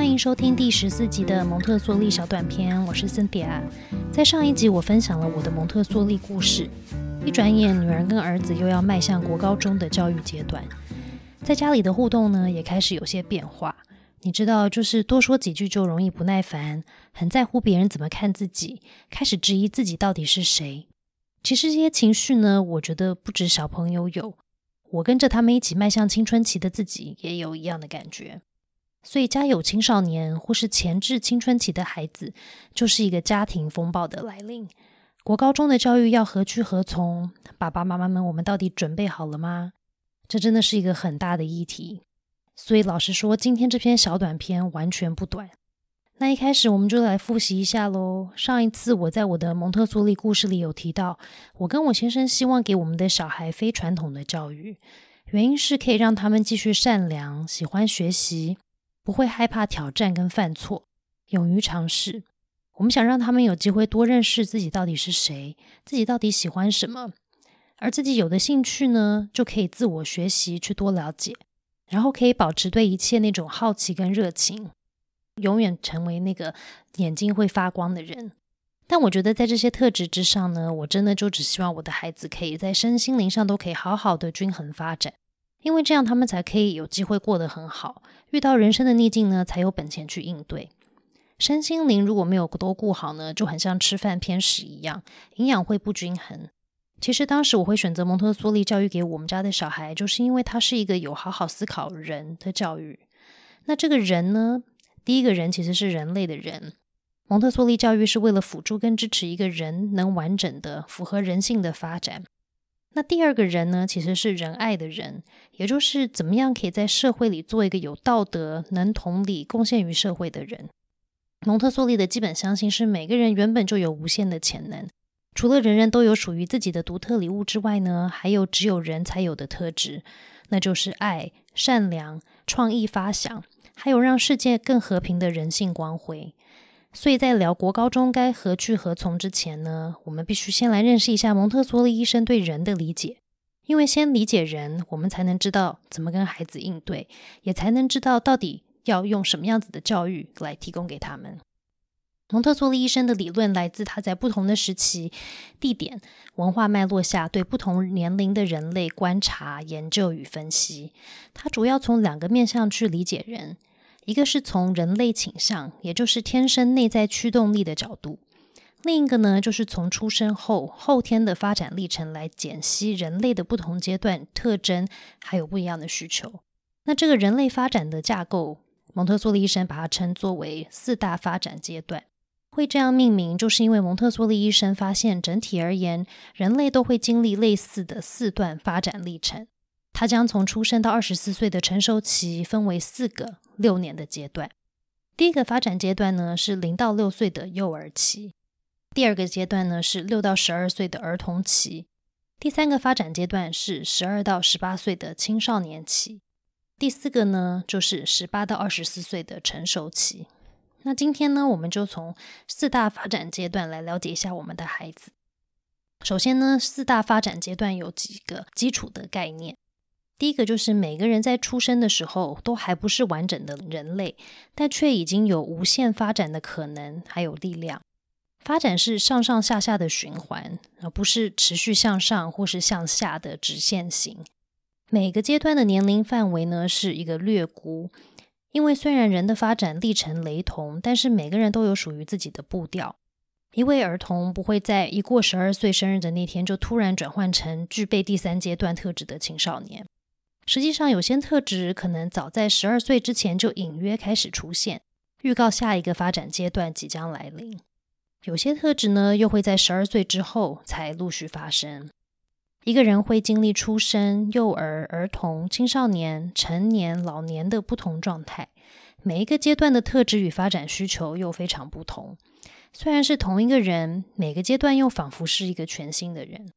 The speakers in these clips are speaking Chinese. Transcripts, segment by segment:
欢迎收听第十四集的蒙特梭利小短片，我是森迪亚。在上一集，我分享了我的蒙特梭利故事。一转眼，女儿跟儿子又要迈向国高中的教育阶段，在家里的互动呢，也开始有些变化。你知道，就是多说几句就容易不耐烦，很在乎别人怎么看自己，开始质疑自己到底是谁。其实这些情绪呢，我觉得不止小朋友有，我跟着他们一起迈向青春期的自己也有一样的感觉。所以，家有青少年或是前置青春期的孩子，就是一个家庭风暴的来临。国高中的教育要何去何从？爸爸妈妈们，我们到底准备好了吗？这真的是一个很大的议题。所以，老实说，今天这篇小短片完全不短。那一开始，我们就来复习一下喽。上一次我在我的蒙特梭利故事里有提到，我跟我先生希望给我们的小孩非传统的教育，原因是可以让他们继续善良、喜欢学习，不会害怕挑战跟犯错，勇于尝试。我们想让他们有机会多认识自己到底是谁，自己到底喜欢什么，而自己有的兴趣呢，就可以自我学习去多了解，然后可以保持对一切那种好奇跟热情。永远成为那个眼睛会发光的人，但我觉得在这些特质之上呢，我真的就只希望我的孩子可以在身心灵上都可以好好的均衡发展，因为这样他们才可以有机会过得很好。遇到人生的逆境呢，才有本钱去应对。身心灵如果没有都顾好呢，就很像吃饭偏食一样，营养会不均衡。其实当时我会选择蒙特梭利教育给我们家的小孩，就是因为它是一个有好好思考人的教育。那这个人呢？第一个人其实是人类的人，蒙特梭利教育是为了辅助跟支持一个人能完整的符合人性的发展。那第二个人呢，其实是仁爱的人，也就是怎么样可以在社会里做一个有道德、能同理、贡献于社会的人。蒙特梭利的基本相信是每个人原本就有无限的潜能，除了人人都有属于自己的独特礼物之外呢，还有只有人才有的特质，那就是爱、善良、创意发想。还有让世界更和平的人性光辉。所以在聊国高中该何去何从之前呢，我们必须先来认识一下蒙特梭利医生对人的理解。因为先理解人，我们才能知道怎么跟孩子应对，也才能知道到底要用什么样子的教育来提供给他们。蒙特梭利医生的理论来自他在不同的时期、地点、文化脉络下对不同年龄的人类观察、研究与分析。他主要从两个面向去理解人。一个是从人类倾向，也就是天生内在驱动力的角度；另一个呢，就是从出生后后天的发展历程来解析人类的不同阶段特征，还有不一样的需求。那这个人类发展的架构，蒙特梭利医生把它称作为四大发展阶段。会这样命名，就是因为蒙特梭利医生发现，整体而言，人类都会经历类似的四段发展历程。他将从出生到二十四岁的成熟期分为四个六年的阶段。第一个发展阶段呢是零到六岁的幼儿期，第二个阶段呢是六到十二岁的儿童期，第三个发展阶段是十二到十八岁的青少年期，第四个呢就是十八到二十四岁的成熟期。那今天呢，我们就从四大发展阶段来了解一下我们的孩子。首先呢，四大发展阶段有几个基础的概念。第一个就是每个人在出生的时候都还不是完整的人类，但却已经有无限发展的可能，还有力量。发展是上上下下的循环，而不是持续向上或是向下的直线型。每个阶段的年龄范围呢是一个略估，因为虽然人的发展历程雷同，但是每个人都有属于自己的步调。一位儿童不会在一过十二岁生日的那天就突然转换成具备第三阶段特质的青少年。实际上，有些特质可能早在十二岁之前就隐约开始出现，预告下一个发展阶段即将来临；有些特质呢，又会在十二岁之后才陆续发生。一个人会经历出生、幼儿、儿童、青少年、成年、老年的不同状态，每一个阶段的特质与发展需求又非常不同。虽然是同一个人，每个阶段又仿佛是一个全新的人。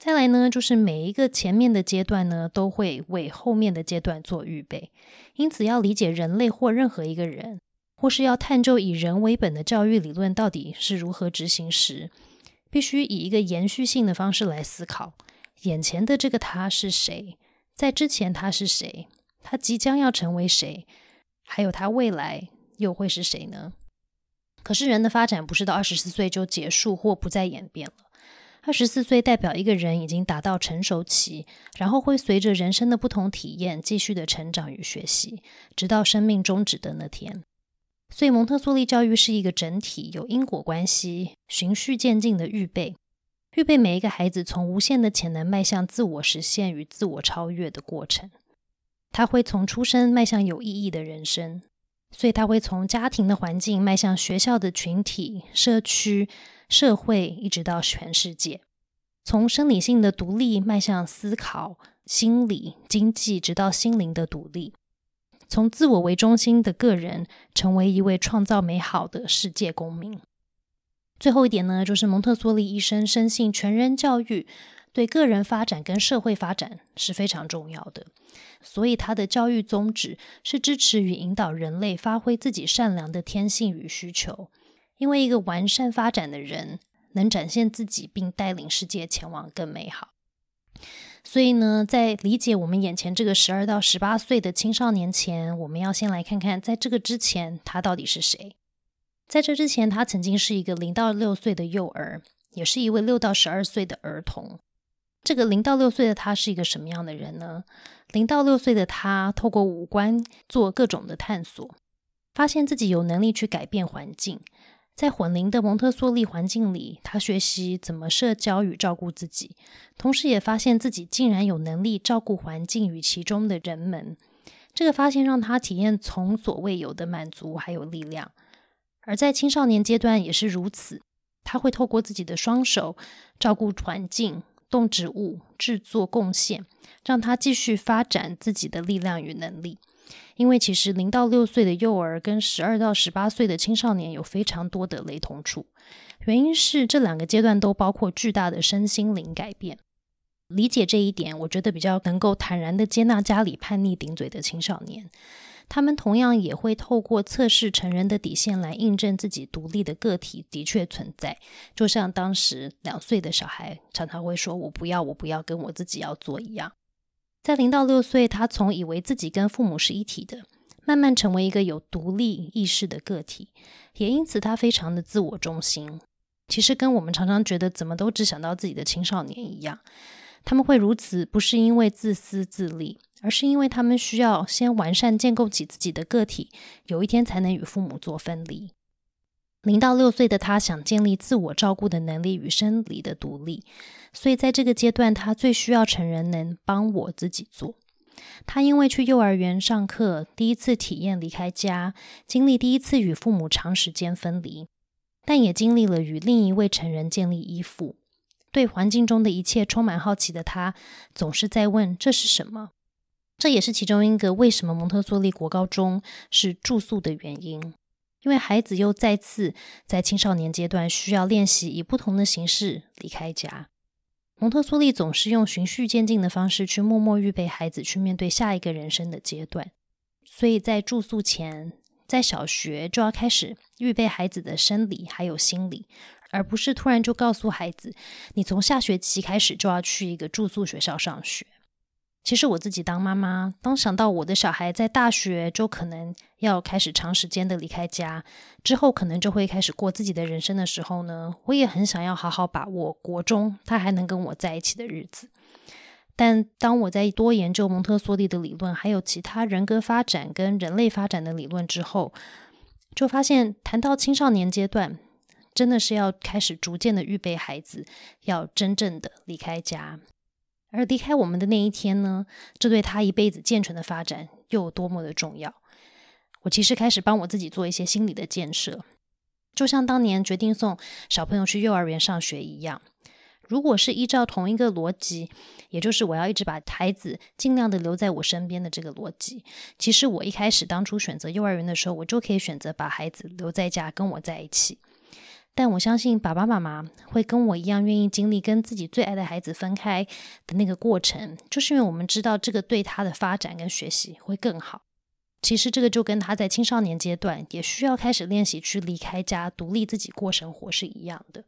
再来呢，就是每一个前面的阶段呢，都会为后面的阶段做预备。因此，要理解人类或任何一个人，或是要探究以人为本的教育理论到底是如何执行时，必须以一个延续性的方式来思考：眼前的这个他是谁？在之前他是谁？他即将要成为谁？还有他未来又会是谁呢？可是人的发展不是到二十四岁就结束或不再演变了。二十四岁代表一个人已经达到成熟期，然后会随着人生的不同体验继续的成长与学习，直到生命终止的那天。所以蒙特梭利教育是一个整体，有因果关系、循序渐进的预备，预备每一个孩子从无限的潜能迈向自我实现与自我超越的过程。他会从出生迈向有意义的人生，所以他会从家庭的环境迈向学校的群体、社区。社会一直到全世界，从生理性的独立迈向思考、心理、经济，直到心灵的独立；从自我为中心的个人，成为一位创造美好的世界公民。最后一点呢，就是蒙特梭利医生深信全人教育对个人发展跟社会发展是非常重要的，所以他的教育宗旨是支持与引导人类发挥自己善良的天性与需求。因为一个完善发展的人能展现自己，并带领世界前往更美好。所以呢，在理解我们眼前这个十二到十八岁的青少年前，我们要先来看看，在这个之前他到底是谁。在这之前，他曾经是一个零到六岁的幼儿，也是一位六到十二岁的儿童。这个零到六岁的他是一个什么样的人呢？零到六岁的他透过五官做各种的探索，发现自己有能力去改变环境。在混龄的蒙特梭利环境里，他学习怎么社交与照顾自己，同时也发现自己竟然有能力照顾环境与其中的人们。这个发现让他体验从所未有的满足还有力量。而在青少年阶段也是如此，他会透过自己的双手照顾环境、动植物、制作贡献，让他继续发展自己的力量与能力。因为其实零到六岁的幼儿跟十二到十八岁的青少年有非常多的雷同处，原因是这两个阶段都包括巨大的身心灵改变。理解这一点，我觉得比较能够坦然的接纳家里叛逆顶嘴的青少年，他们同样也会透过测试成人的底线来印证自己独立的个体的确存在。就像当时两岁的小孩常常会说“我不要，我不要”，跟我自己要做一样。在零到六岁，他从以为自己跟父母是一体的，慢慢成为一个有独立意识的个体，也因此他非常的自我中心。其实跟我们常常觉得怎么都只想到自己的青少年一样，他们会如此，不是因为自私自利，而是因为他们需要先完善建构起自己的个体，有一天才能与父母做分离。零到六岁的他想建立自我照顾的能力与生理的独立，所以在这个阶段，他最需要成人能帮我自己做。他因为去幼儿园上课，第一次体验离开家，经历第一次与父母长时间分离，但也经历了与另一位成人建立依附。对环境中的一切充满好奇的他，总是在问这是什么。这也是其中一个为什么蒙特梭利国高中是住宿的原因。因为孩子又再次在青少年阶段需要练习以不同的形式离开家，蒙特梭利总是用循序渐进的方式去默默预备孩子去面对下一个人生的阶段。所以在住宿前，在小学就要开始预备孩子的生理还有心理，而不是突然就告诉孩子，你从下学期开始就要去一个住宿学校上学。其实我自己当妈妈，当想到我的小孩在大学就可能要开始长时间的离开家，之后可能就会开始过自己的人生的时候呢，我也很想要好好把握国中他还能跟我在一起的日子。但当我在多研究蒙特梭利的理论，还有其他人格发展跟人类发展的理论之后，就发现谈到青少年阶段，真的是要开始逐渐的预备孩子要真正的离开家。而离开我们的那一天呢？这对他一辈子健全的发展又有多么的重要？我其实开始帮我自己做一些心理的建设，就像当年决定送小朋友去幼儿园上学一样。如果是依照同一个逻辑，也就是我要一直把孩子尽量的留在我身边的这个逻辑，其实我一开始当初选择幼儿园的时候，我就可以选择把孩子留在家跟我在一起。但我相信爸爸妈妈会跟我一样愿意经历跟自己最爱的孩子分开的那个过程，就是因为我们知道这个对他的发展跟学习会更好。其实这个就跟他在青少年阶段也需要开始练习去离开家、独立自己过生活是一样的。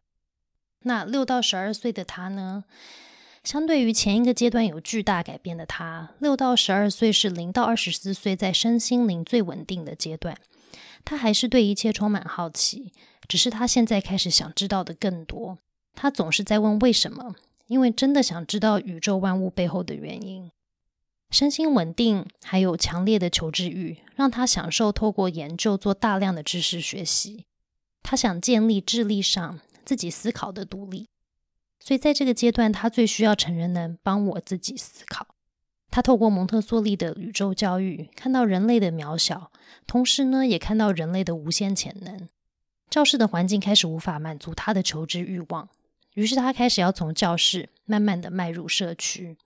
那六到十二岁的他呢？相对于前一个阶段有巨大改变的他，六到十二岁是零到二十四岁在身心灵最稳定的阶段。他还是对一切充满好奇，只是他现在开始想知道的更多。他总是在问为什么，因为真的想知道宇宙万物背后的原因。身心稳定，还有强烈的求知欲，让他享受透过研究做大量的知识学习。他想建立智力上自己思考的独立，所以在这个阶段，他最需要成人能帮我自己思考。他透过蒙特梭利的宇宙教育，看到人类的渺小，同时呢，也看到人类的无限潜能。教室的环境开始无法满足他的求知欲望，于是他开始要从教室慢慢的迈入社区。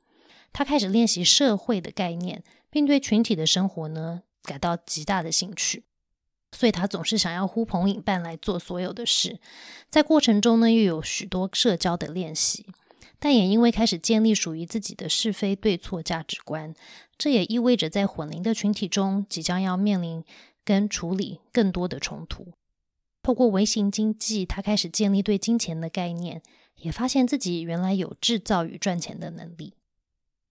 他开始练习社会的概念，并对群体的生活呢感到极大的兴趣。所以他总是想要呼朋引伴来做所有的事，在过程中呢又有许多社交的练习，但也因为开始建立属于自己的是非对错价值观，这也意味着在混龄的群体中即将要面临跟处理更多的冲突。透过微型经济，他开始建立对金钱的概念，也发现自己原来有制造与赚钱的能力。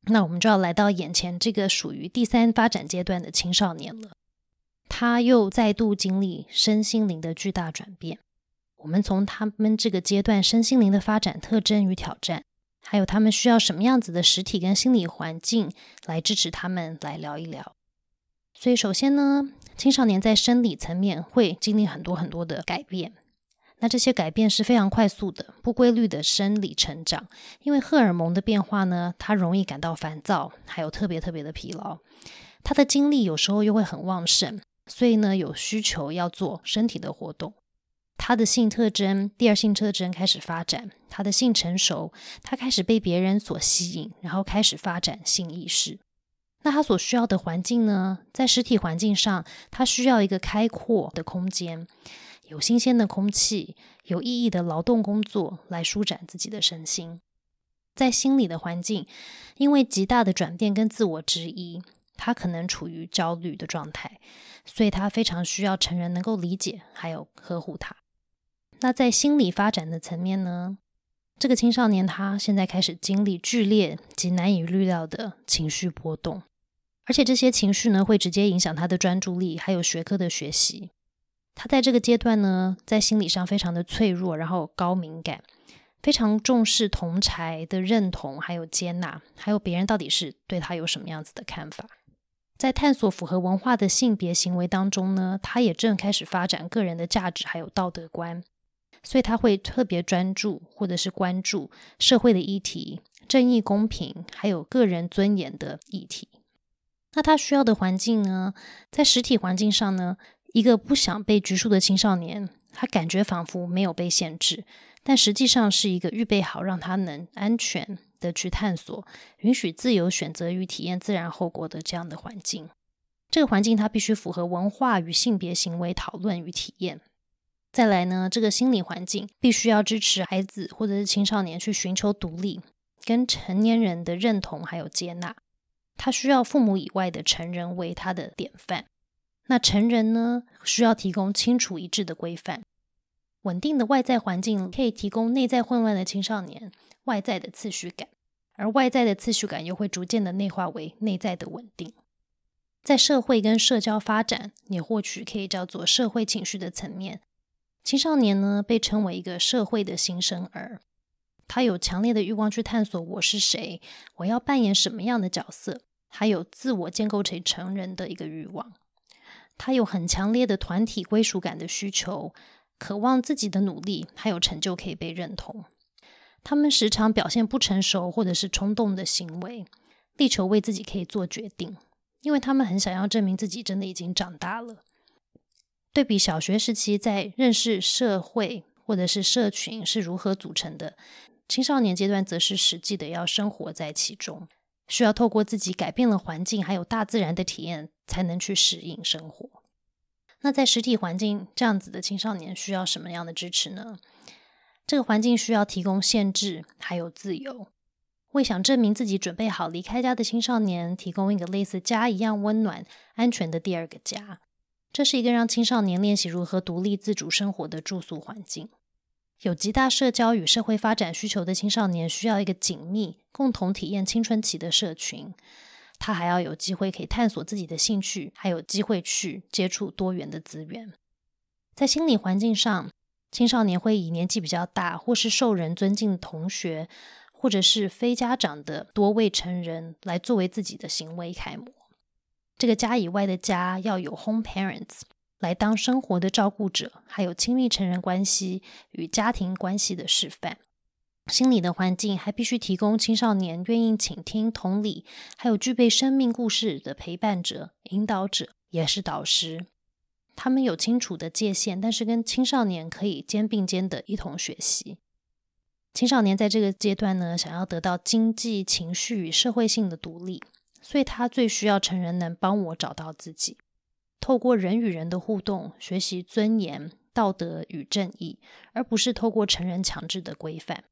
那我们就要来到眼前这个属于第三发展阶段的青少年了，他又再度经历身心灵的巨大转变。我们从他们这个阶段身心灵的发展特征与挑战，还有他们需要什么样子的实体跟心理环境来支持他们，来聊一聊。所以，首先呢，青少年在生理层面会经历很多很多的改变。那这些改变是非常快速的、不规律的生理成长，因为荷尔蒙的变化呢，他容易感到烦躁，还有特别特别的疲劳。他的精力有时候又会很旺盛，所以呢，有需求要做身体的活动。他的性特征、第二性特征开始发展，他的性成熟，他开始被别人所吸引，然后开始发展性意识。那他所需要的环境呢，在实体环境上，他需要一个开阔的空间。有新鲜的空气，有意义的劳动工作来舒展自己的身心。在心理的环境，因为极大的转变跟自我质疑，他可能处于焦虑的状态，所以他非常需要成人能够理解还有呵护他。那在心理发展的层面呢？这个青少年他现在开始经历剧烈及难以预料的情绪波动，而且这些情绪呢会直接影响他的专注力还有学科的学习。他在这个阶段呢，在心理上非常的脆弱，然后高敏感，非常重视同才的认同，还有接纳，还有别人到底是对他有什么样子的看法。在探索符合文化的性别行为当中呢，他也正开始发展个人的价值还有道德观，所以他会特别专注或者是关注社会的议题、正义、公平，还有个人尊严的议题。那他需要的环境呢，在实体环境上呢？一个不想被拘束的青少年，他感觉仿佛没有被限制，但实际上是一个预备好让他能安全的去探索、允许自由选择与体验自然后果的这样的环境。这个环境它必须符合文化与性别行为讨论与体验。再来呢，这个心理环境必须要支持孩子或者是青少年去寻求独立、跟成年人的认同还有接纳。他需要父母以外的成人为他的典范。那成人呢，需要提供清楚一致的规范，稳定的外在环境可以提供内在混乱的青少年外在的次序感，而外在的次序感又会逐渐的内化为内在的稳定。在社会跟社交发展，也或许可以叫做社会情绪的层面，青少年呢被称为一个社会的新生儿，他有强烈的欲望去探索我是谁，我要扮演什么样的角色，还有自我建构成成人的一个欲望。他有很强烈的团体归属感的需求，渴望自己的努力还有成就可以被认同。他们时常表现不成熟或者是冲动的行为，力求为自己可以做决定，因为他们很想要证明自己真的已经长大了。对比小学时期在认识社会或者是社群是如何组成的，青少年阶段则是实际的要生活在其中。需要透过自己改变了环境，还有大自然的体验，才能去适应生活。那在实体环境这样子的青少年需要什么样的支持呢？这个环境需要提供限制，还有自由，为想证明自己准备好离开家的青少年提供一个类似家一样温暖、安全的第二个家。这是一个让青少年练习如何独立自主生活的住宿环境。有极大社交与社会发展需求的青少年，需要一个紧密、共同体验青春期的社群。他还要有机会可以探索自己的兴趣，还有机会去接触多元的资源。在心理环境上，青少年会以年纪比较大或是受人尊敬的同学，或者是非家长的多位成人来作为自己的行为楷模。这个家以外的家要有 home parents 来当生活的照顾者，还有亲密成人关系与家庭关系的示范。心理的环境还必须提供青少年愿意倾听、同理，还有具备生命故事的陪伴者、引导者，也是导师。他们有清楚的界限，但是跟青少年可以肩并肩的一同学习。青少年在这个阶段呢，想要得到经济、情绪与社会性的独立，所以他最需要成人能帮我找到自己，透过人与人的互动，学习尊严、道德与正义，而不是透过成人强制的规范。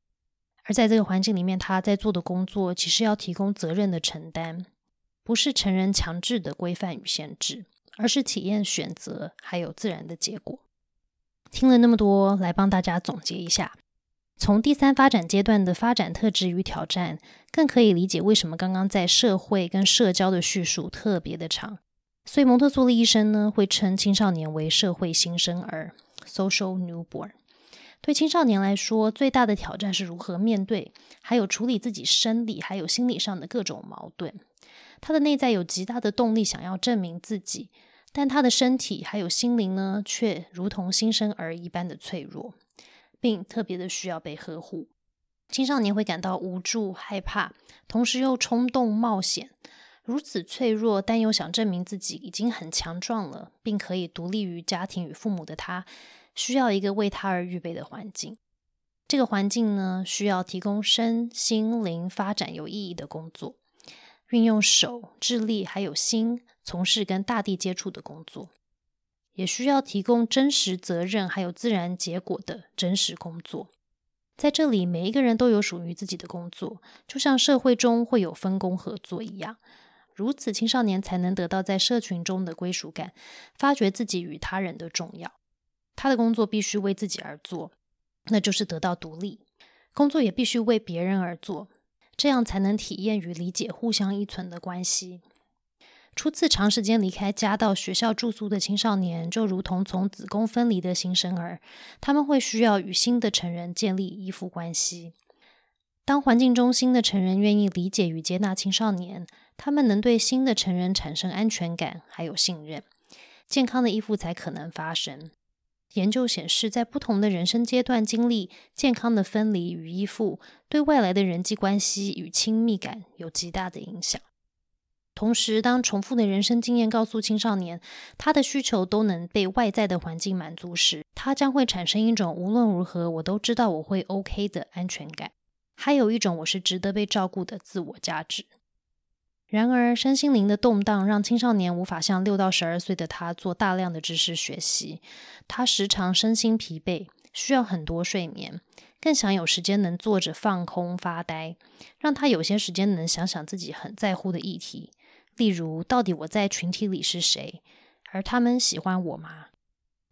而在这个环境里面，他在做的工作其实要提供责任的承担，不是成人强制的规范与限制，而是体验选择还有自然的结果。听了那么多，来帮大家总结一下：从第三发展阶段的发展特质与挑战，更可以理解为什么刚刚在社会跟社交的叙述特别的长。所以蒙特梭利医生呢，会称青少年为社会新生儿 （social newborn）。对青少年来说，最大的挑战是如何面对，还有处理自己生理还有心理上的各种矛盾。他的内在有极大的动力，想要证明自己，但他的身体还有心灵呢，却如同新生儿一般的脆弱，并特别的需要被呵护。青少年会感到无助、害怕，同时又冲动冒险。如此脆弱，但又想证明自己已经很强壮了，并可以独立于家庭与父母的他。需要一个为他而预备的环境。这个环境呢，需要提供身心灵发展有意义的工作，运用手、智力还有心，从事跟大地接触的工作，也需要提供真实责任还有自然结果的真实工作。在这里，每一个人都有属于自己的工作，就像社会中会有分工合作一样。如此，青少年才能得到在社群中的归属感，发掘自己与他人的重要。他的工作必须为自己而做，那就是得到独立；工作也必须为别人而做，这样才能体验与理解互相依存的关系。初次长时间离开家到学校住宿的青少年，就如同从子宫分离的新生儿，他们会需要与新的成人建立依附关系。当环境中新的成人愿意理解与接纳青少年，他们能对新的成人产生安全感还有信任，健康的依附才可能发生。研究显示，在不同的人生阶段经历健康的分离与依附，对外来的人际关系与亲密感有极大的影响。同时，当重复的人生经验告诉青少年，他的需求都能被外在的环境满足时，他将会产生一种无论如何我都知道我会 OK 的安全感，还有一种我是值得被照顾的自我价值。然而，身心灵的动荡让青少年无法像六到十二岁的他做大量的知识学习。他时常身心疲惫，需要很多睡眠，更想有时间能坐着放空发呆，让他有些时间能想想自己很在乎的议题，例如到底我在群体里是谁，而他们喜欢我吗？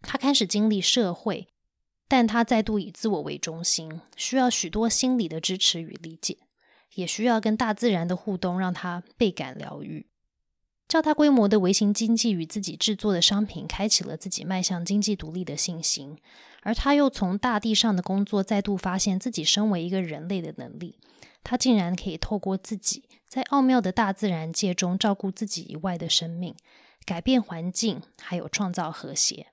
他开始经历社会，但他再度以自我为中心，需要许多心理的支持与理解。也需要跟大自然的互动，让他倍感疗愈。较大规模的微型经济与自己制作的商品，开启了自己迈向经济独立的信心。而他又从大地上的工作，再度发现自己身为一个人类的能力。他竟然可以透过自己在奥妙的大自然界中照顾自己以外的生命，改变环境，还有创造和谐。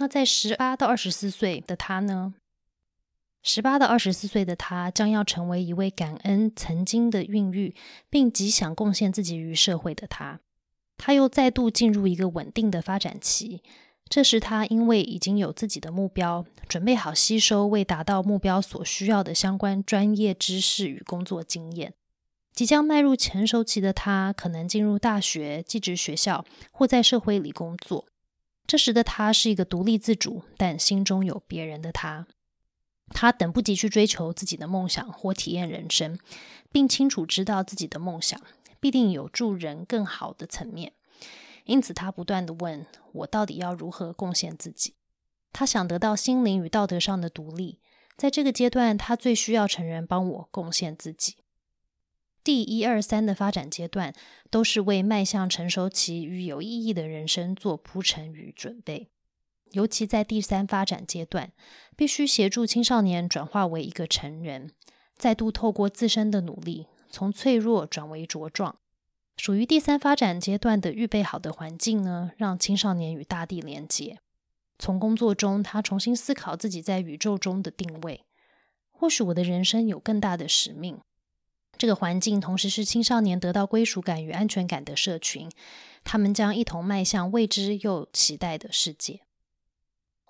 那在十八到二十四岁的他呢？十八到二十四岁的他将要成为一位感恩曾经的孕育，并极想贡献自己于社会的他。他又再度进入一个稳定的发展期。这时，他因为已经有自己的目标，准备好吸收为达到目标所需要的相关专业知识与工作经验。即将迈入成熟期的他，可能进入大学、寄职学校或在社会里工作。这时的他是一个独立自主，但心中有别人的他。他等不及去追求自己的梦想或体验人生，并清楚知道自己的梦想必定有助人更好的层面。因此，他不断的问我到底要如何贡献自己。他想得到心灵与道德上的独立。在这个阶段，他最需要成人帮我贡献自己。第一、二、三的发展阶段，都是为迈向成熟期与有意义的人生做铺陈与准备。尤其在第三发展阶段，必须协助青少年转化为一个成人，再度透过自身的努力，从脆弱转为茁壮。属于第三发展阶段的预备好的环境呢，让青少年与大地连接。从工作中，他重新思考自己在宇宙中的定位。或许我的人生有更大的使命。这个环境同时是青少年得到归属感与安全感的社群，他们将一同迈向未知又期待的世界。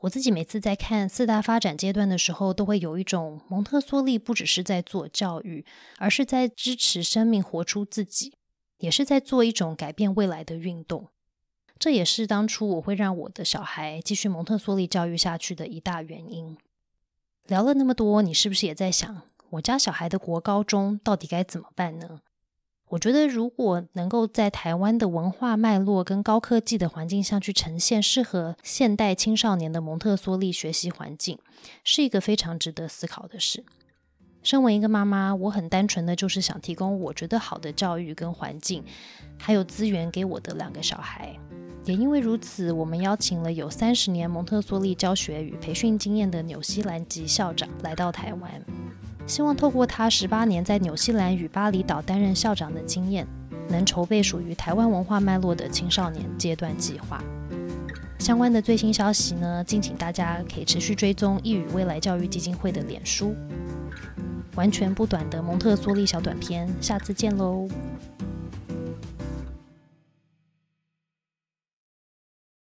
我自己每次在看四大发展阶段的时候，都会有一种蒙特梭利不只是在做教育，而是在支持生命活出自己，也是在做一种改变未来的运动。这也是当初我会让我的小孩继续蒙特梭利教育下去的一大原因。聊了那么多，你是不是也在想，我家小孩的国高中到底该怎么办呢？我觉得，如果能够在台湾的文化脉络跟高科技的环境下去呈现适合现代青少年的蒙特梭利学习环境，是一个非常值得思考的事。身为一个妈妈，我很单纯的就是想提供我觉得好的教育跟环境，还有资源给我的两个小孩。也因为如此，我们邀请了有三十年蒙特梭利教学与培训经验的纽西兰籍校长来到台湾。希望透过他十八年在纽西兰与巴厘岛担任校长的经验，能筹备属于台湾文化脉络的青少年阶段计划。相关的最新消息呢，敬请大家可以持续追踪一语未来教育基金会的脸书。完全不短的蒙特梭利小短片，下次见喽。